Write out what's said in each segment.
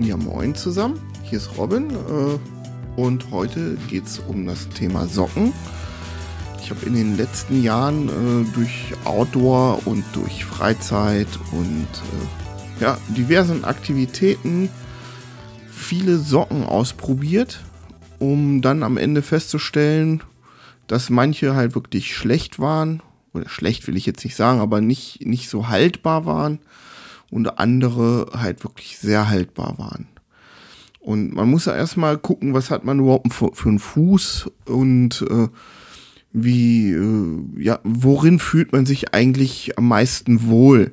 Ja, moin zusammen. Hier ist Robin äh, und heute geht es um das Thema Socken. Ich habe in den letzten Jahren äh, durch Outdoor und durch Freizeit und äh, ja, diversen Aktivitäten viele Socken ausprobiert, um dann am Ende festzustellen, dass manche halt wirklich schlecht waren. Oder schlecht will ich jetzt nicht sagen, aber nicht, nicht so haltbar waren. Und andere halt wirklich sehr haltbar waren. Und man muss ja erstmal gucken, was hat man überhaupt für, einen Fuß und äh, wie, äh, ja, worin fühlt man sich eigentlich am meisten wohl?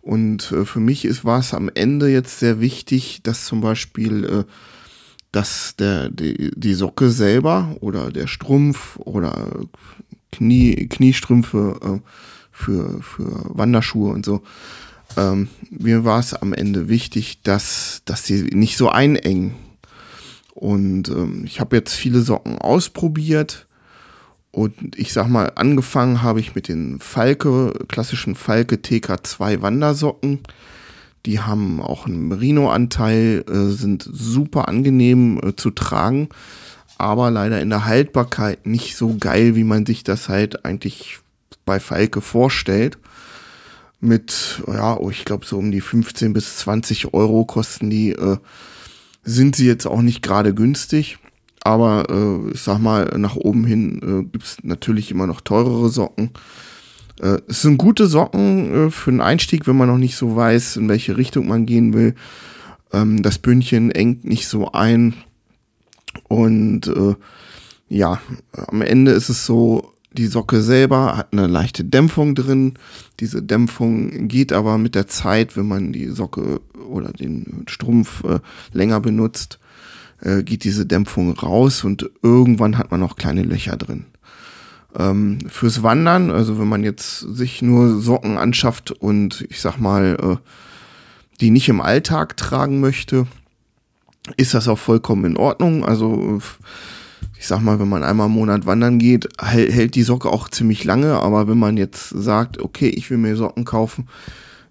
Und äh, für mich ist, war es am Ende jetzt sehr wichtig, dass zum Beispiel, äh, dass der, die, die Socke selber oder der Strumpf oder Knie, Kniestrümpfe äh, für, für Wanderschuhe und so, ähm, mir war es am Ende wichtig, dass, dass sie nicht so einengen. Und ähm, ich habe jetzt viele Socken ausprobiert und ich sag mal, angefangen habe ich mit den Falke, klassischen Falke TK2 Wandersocken. Die haben auch einen Merino-Anteil, äh, sind super angenehm äh, zu tragen, aber leider in der Haltbarkeit nicht so geil, wie man sich das halt eigentlich bei Falke vorstellt. Mit, ja, oh, ich glaube so um die 15 bis 20 Euro kosten die, äh, sind sie jetzt auch nicht gerade günstig. Aber äh, ich sag mal, nach oben hin äh, gibt es natürlich immer noch teurere Socken. Äh, es sind gute Socken äh, für einen Einstieg, wenn man noch nicht so weiß, in welche Richtung man gehen will. Ähm, das Bündchen engt nicht so ein. Und äh, ja, am Ende ist es so, die Socke selber hat eine leichte Dämpfung drin. Diese Dämpfung geht aber mit der Zeit, wenn man die Socke oder den Strumpf äh, länger benutzt, äh, geht diese Dämpfung raus und irgendwann hat man noch kleine Löcher drin. Ähm, fürs Wandern, also wenn man jetzt sich nur Socken anschafft und ich sag mal, äh, die nicht im Alltag tragen möchte, ist das auch vollkommen in Ordnung. Also ich sag mal, wenn man einmal im Monat wandern geht, hält die Socke auch ziemlich lange, aber wenn man jetzt sagt, okay, ich will mir Socken kaufen,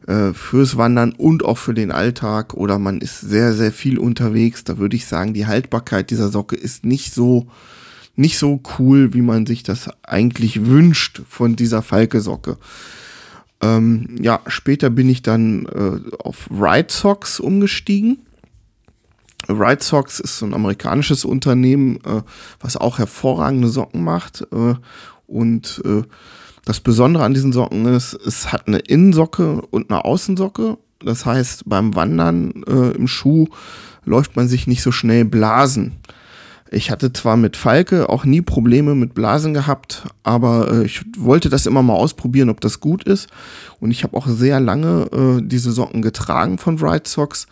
äh, fürs Wandern und auch für den Alltag oder man ist sehr, sehr viel unterwegs, da würde ich sagen, die Haltbarkeit dieser Socke ist nicht so, nicht so cool, wie man sich das eigentlich wünscht von dieser Falke-Socke. Ähm, ja, später bin ich dann äh, auf Ride Socks umgestiegen. Ride Socks ist so ein amerikanisches Unternehmen, äh, was auch hervorragende Socken macht äh, und äh, das Besondere an diesen Socken ist, es hat eine Innensocke und eine Außensocke. Das heißt, beim Wandern äh, im Schuh läuft man sich nicht so schnell Blasen. Ich hatte zwar mit Falke auch nie Probleme mit Blasen gehabt, aber äh, ich wollte das immer mal ausprobieren, ob das gut ist. Und ich habe auch sehr lange äh, diese Socken getragen von Bright Socks.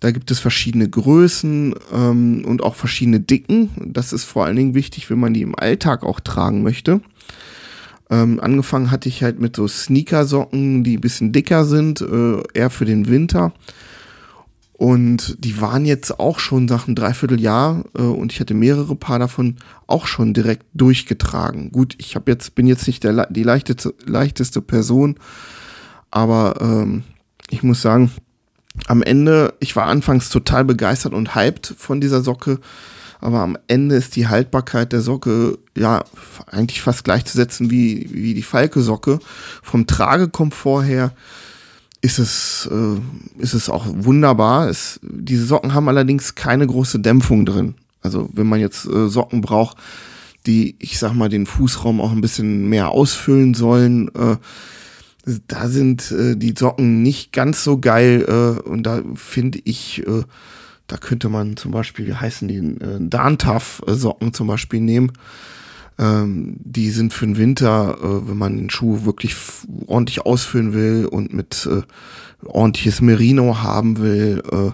Da gibt es verschiedene Größen ähm, und auch verschiedene Dicken. Das ist vor allen Dingen wichtig, wenn man die im Alltag auch tragen möchte. Ähm, angefangen hatte ich halt mit so Sneakersocken, die ein bisschen dicker sind, äh, eher für den Winter. Und die waren jetzt auch schon nach einem Dreivierteljahr äh, und ich hatte mehrere Paar davon auch schon direkt durchgetragen. Gut, ich habe jetzt, bin jetzt nicht der, die leichteste, leichteste Person, aber ähm, ich muss sagen, am Ende, ich war anfangs total begeistert und hyped von dieser Socke aber am Ende ist die Haltbarkeit der Socke ja eigentlich fast gleichzusetzen wie, wie die Falke-Socke. Vom Tragekomfort her ist es, äh, ist es auch wunderbar. Es, diese Socken haben allerdings keine große Dämpfung drin. Also wenn man jetzt äh, Socken braucht, die, ich sag mal, den Fußraum auch ein bisschen mehr ausfüllen sollen, äh, da sind äh, die Socken nicht ganz so geil äh, und da finde ich, äh, da könnte man zum Beispiel, wie heißen die, äh, Darntaf-Socken zum Beispiel nehmen. Ähm, die sind für den Winter, äh, wenn man den Schuh wirklich ordentlich ausfüllen will und mit äh, ordentliches Merino haben will. Äh,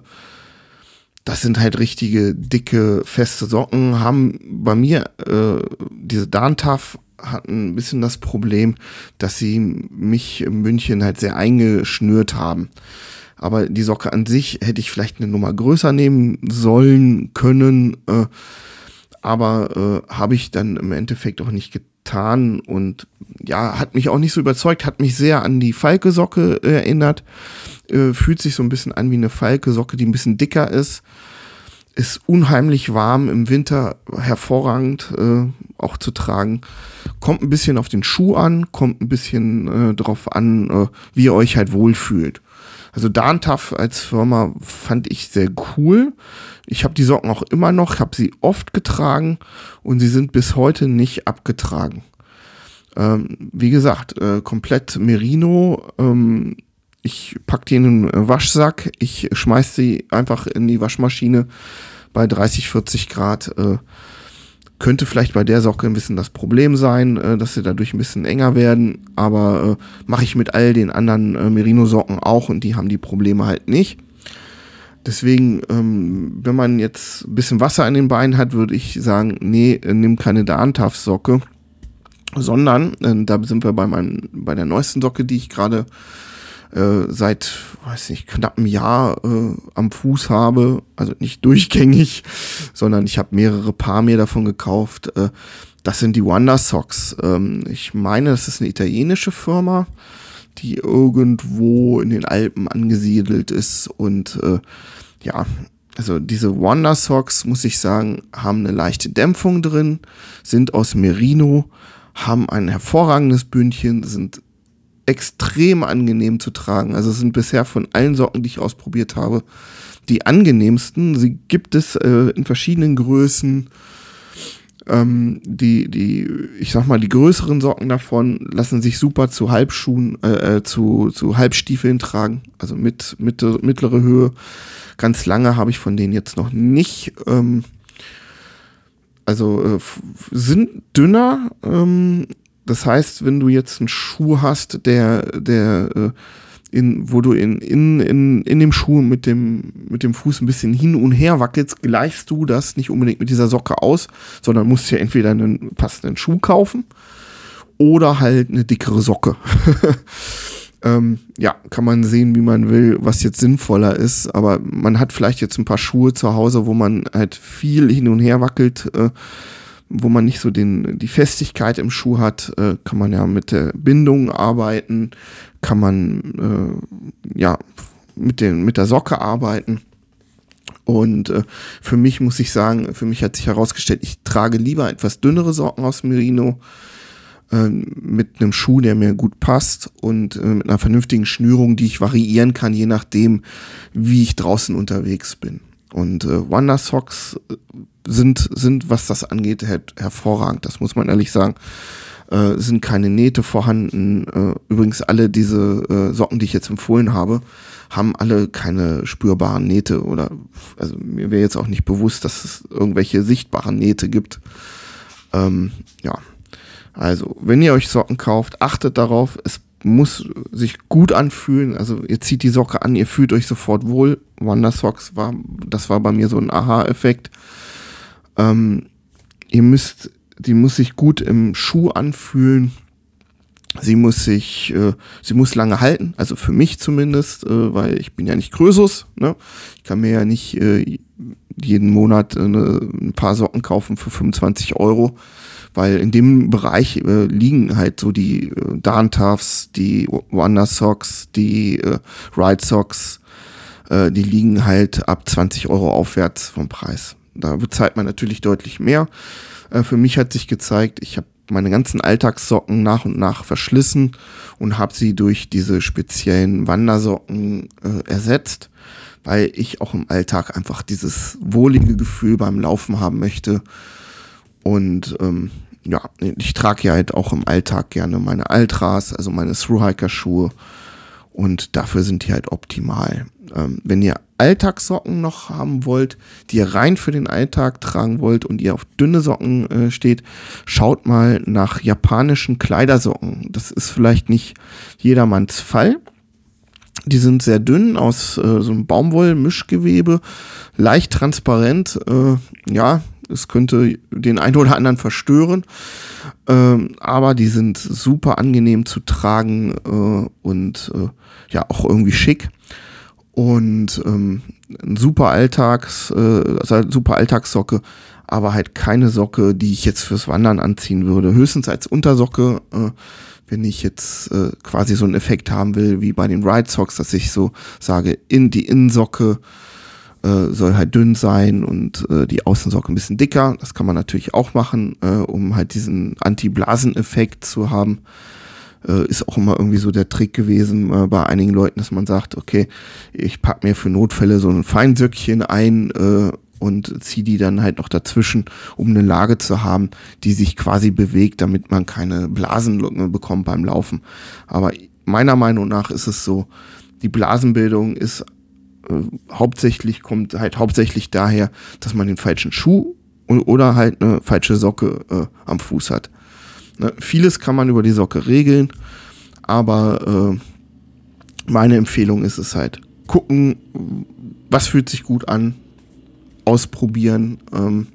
das sind halt richtige, dicke, feste Socken. Haben bei mir äh, diese Darntaf hatten ein bisschen das Problem, dass sie mich in München halt sehr eingeschnürt haben. Aber die Socke an sich hätte ich vielleicht eine Nummer größer nehmen sollen können. Äh, aber äh, habe ich dann im Endeffekt auch nicht getan und ja, hat mich auch nicht so überzeugt, hat mich sehr an die Falke-Socke erinnert. Äh, fühlt sich so ein bisschen an wie eine Falke-Socke, die ein bisschen dicker ist. Ist unheimlich warm, im Winter hervorragend äh, auch zu tragen. Kommt ein bisschen auf den Schuh an, kommt ein bisschen äh, drauf an, äh, wie ihr euch halt wohlfühlt. Also Darntaf als Firma fand ich sehr cool. Ich habe die Socken auch immer noch, habe sie oft getragen und sie sind bis heute nicht abgetragen. Ähm, wie gesagt, äh, komplett Merino. Ähm, ich packe die in einen Waschsack, ich schmeiß sie einfach in die Waschmaschine bei 30, 40 Grad. Äh, könnte vielleicht bei der Socke ein bisschen das Problem sein, äh, dass sie dadurch ein bisschen enger werden, aber äh, mache ich mit all den anderen äh, Merino-Socken auch und die haben die Probleme halt nicht. Deswegen, ähm, wenn man jetzt ein bisschen Wasser in den Beinen hat, würde ich sagen, nee, äh, nimm keine Darntaf-Socke, sondern, äh, da sind wir bei, meinem, bei der neuesten Socke, die ich gerade äh, seit, weiß nicht, knapp einem Jahr äh, am Fuß habe. Also nicht durchgängig, sondern ich habe mehrere Paar mir davon gekauft. Äh, das sind die Wonder Socks. Ähm, ich meine, das ist eine italienische Firma, die irgendwo in den Alpen angesiedelt ist. Und äh, ja, also diese Wonder Socks, muss ich sagen, haben eine leichte Dämpfung drin, sind aus Merino, haben ein hervorragendes Bündchen, sind extrem angenehm zu tragen. Also sind bisher von allen Socken, die ich ausprobiert habe, die angenehmsten. Sie gibt es äh, in verschiedenen Größen. Ähm, die, die, ich sag mal, die größeren Socken davon lassen sich super zu Halbschuhen, äh, äh zu, zu Halbstiefeln tragen. Also mit, mit mittlere Höhe. Ganz lange habe ich von denen jetzt noch nicht. Ähm, also äh, sind dünner, ähm, das heißt, wenn du jetzt einen Schuh hast, der, der, äh, in, wo du in, in, in, in dem Schuh mit dem, mit dem Fuß ein bisschen hin und her wackelst, gleichst du das nicht unbedingt mit dieser Socke aus, sondern musst ja entweder einen passenden Schuh kaufen oder halt eine dickere Socke. ähm, ja, kann man sehen, wie man will, was jetzt sinnvoller ist, aber man hat vielleicht jetzt ein paar Schuhe zu Hause, wo man halt viel hin und her wackelt. Äh, wo man nicht so den, die Festigkeit im Schuh hat, äh, kann man ja mit der Bindung arbeiten, kann man äh, ja mit, den, mit der Socke arbeiten. Und äh, für mich muss ich sagen, für mich hat sich herausgestellt, ich trage lieber etwas dünnere Socken aus Merino äh, mit einem Schuh, der mir gut passt und äh, mit einer vernünftigen Schnürung, die ich variieren kann, je nachdem, wie ich draußen unterwegs bin. Und äh, Wonder Socks äh, sind, sind, was das angeht, her hervorragend. Das muss man ehrlich sagen. Äh, sind keine Nähte vorhanden. Äh, übrigens alle diese äh, Socken, die ich jetzt empfohlen habe, haben alle keine spürbaren Nähte oder also mir wäre jetzt auch nicht bewusst, dass es irgendwelche sichtbaren Nähte gibt. Ähm, ja, also wenn ihr euch Socken kauft, achtet darauf, es muss sich gut anfühlen. Also ihr zieht die Socke an, ihr fühlt euch sofort wohl. Wonder Socks war, das war bei mir so ein Aha-Effekt. Ähm, ihr müsst, die muss sich gut im Schuh anfühlen. Sie muss sich, äh, sie muss lange halten, also für mich zumindest, äh, weil ich bin ja nicht Krösus, ne? Ich kann mir ja nicht äh, jeden Monat äh, ein paar Socken kaufen für 25 Euro, weil in dem Bereich äh, liegen halt so die äh, Darntafs, die Wonder Socks, die äh, Ride Socks, äh, die liegen halt ab 20 Euro aufwärts vom Preis. Da bezahlt man natürlich deutlich mehr. Äh, für mich hat sich gezeigt, ich habe meine ganzen Alltagssocken nach und nach verschlissen und habe sie durch diese speziellen Wandersocken äh, ersetzt, weil ich auch im Alltag einfach dieses wohlige Gefühl beim Laufen haben möchte. Und ähm, ja, ich trage ja halt auch im Alltag gerne meine Altras, also meine Thru-Hiker-Schuhe. Und dafür sind die halt optimal. Ähm, wenn ihr Alltagssocken noch haben wollt, die ihr rein für den Alltag tragen wollt und ihr auf dünne Socken äh, steht, schaut mal nach japanischen Kleidersocken. Das ist vielleicht nicht jedermanns Fall. Die sind sehr dünn aus äh, so einem Baumwollmischgewebe, leicht transparent. Äh, ja, es könnte den einen oder anderen verstören, ähm, aber die sind super angenehm zu tragen äh, und äh, ja auch irgendwie schick und ähm, ein super Alltags, äh, also super Alltagssocke, aber halt keine Socke, die ich jetzt fürs Wandern anziehen würde. Höchstens als Untersocke, äh, wenn ich jetzt äh, quasi so einen Effekt haben will, wie bei den Ride Socks, dass ich so sage, in die Innensocke äh, soll halt dünn sein und äh, die Außensocke ein bisschen dicker. Das kann man natürlich auch machen, äh, um halt diesen Anti-Blasen-Effekt zu haben. Äh, ist auch immer irgendwie so der Trick gewesen äh, bei einigen Leuten, dass man sagt, okay, ich pack mir für Notfälle so ein Feinsöckchen ein äh, und ziehe die dann halt noch dazwischen, um eine Lage zu haben, die sich quasi bewegt, damit man keine Blasen bekommt beim Laufen. Aber meiner Meinung nach ist es so, die Blasenbildung ist äh, hauptsächlich, kommt halt hauptsächlich daher, dass man den falschen Schuh oder halt eine falsche Socke äh, am Fuß hat. Ne, vieles kann man über die Socke regeln, aber äh, meine Empfehlung ist es halt, gucken, was fühlt sich gut an, ausprobieren. Ähm,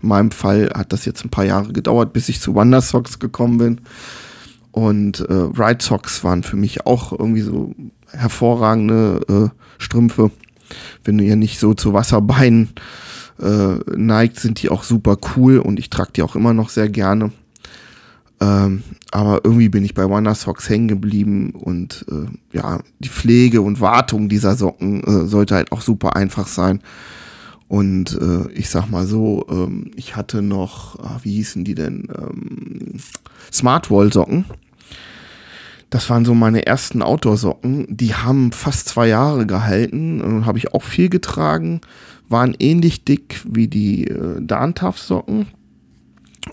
in meinem Fall hat das jetzt ein paar Jahre gedauert, bis ich zu Wonder Socks gekommen bin. Und äh, Ride Socks waren für mich auch irgendwie so hervorragende äh, Strümpfe. Wenn ihr nicht so zu Wasserbeinen äh, neigt, sind die auch super cool und ich trage die auch immer noch sehr gerne. Ähm, aber irgendwie bin ich bei Wonder Socks hängen geblieben und äh, ja, die Pflege und Wartung dieser Socken äh, sollte halt auch super einfach sein. Und äh, ich sag mal so, ähm, ich hatte noch, ach, wie hießen die denn? Ähm, Smartwall-Socken. Das waren so meine ersten Outdoor-Socken. Die haben fast zwei Jahre gehalten. Äh, Habe ich auch viel getragen. Waren ähnlich dick wie die äh, Darntaf-Socken.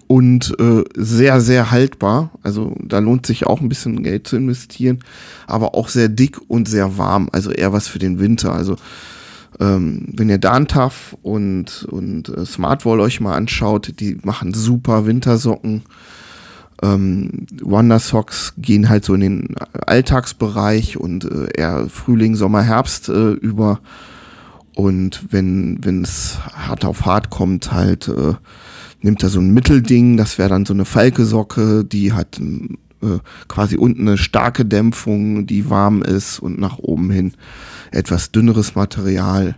Und äh, sehr, sehr haltbar. Also da lohnt sich auch ein bisschen Geld zu investieren. Aber auch sehr dick und sehr warm. Also eher was für den Winter. Also ähm, wenn ihr Dantaf und, und äh, Smartwall euch mal anschaut, die machen super Wintersocken. Ähm, Wonder Socks gehen halt so in den Alltagsbereich und äh, eher Frühling, Sommer, Herbst äh, über. Und wenn wenn es hart auf hart kommt, halt äh, nimmt er so ein Mittelding. Das wäre dann so eine Falke-Socke, die hat äh, quasi unten eine starke Dämpfung, die warm ist und nach oben hin etwas dünneres Material.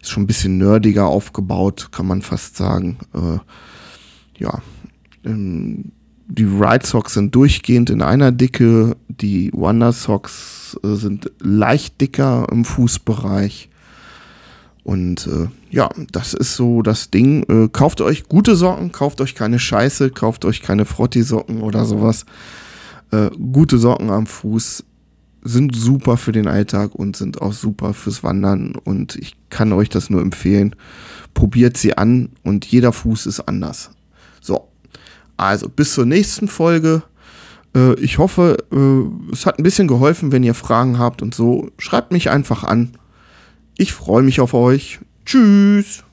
Ist schon ein bisschen nerdiger aufgebaut, kann man fast sagen. Äh, ja, ähm, die Ride Socks sind durchgehend in einer Dicke, die Wonder Socks äh, sind leicht dicker im Fußbereich. Und äh, ja, das ist so das Ding. Äh, kauft euch gute Socken, kauft euch keine Scheiße, kauft euch keine Frotti-Socken oder sowas. Äh, gute Socken am Fuß sind super für den Alltag und sind auch super fürs Wandern. Und ich kann euch das nur empfehlen. Probiert sie an und jeder Fuß ist anders. So, also bis zur nächsten Folge. Äh, ich hoffe, äh, es hat ein bisschen geholfen. Wenn ihr Fragen habt und so, schreibt mich einfach an. Ich freue mich auf euch. Tschüss.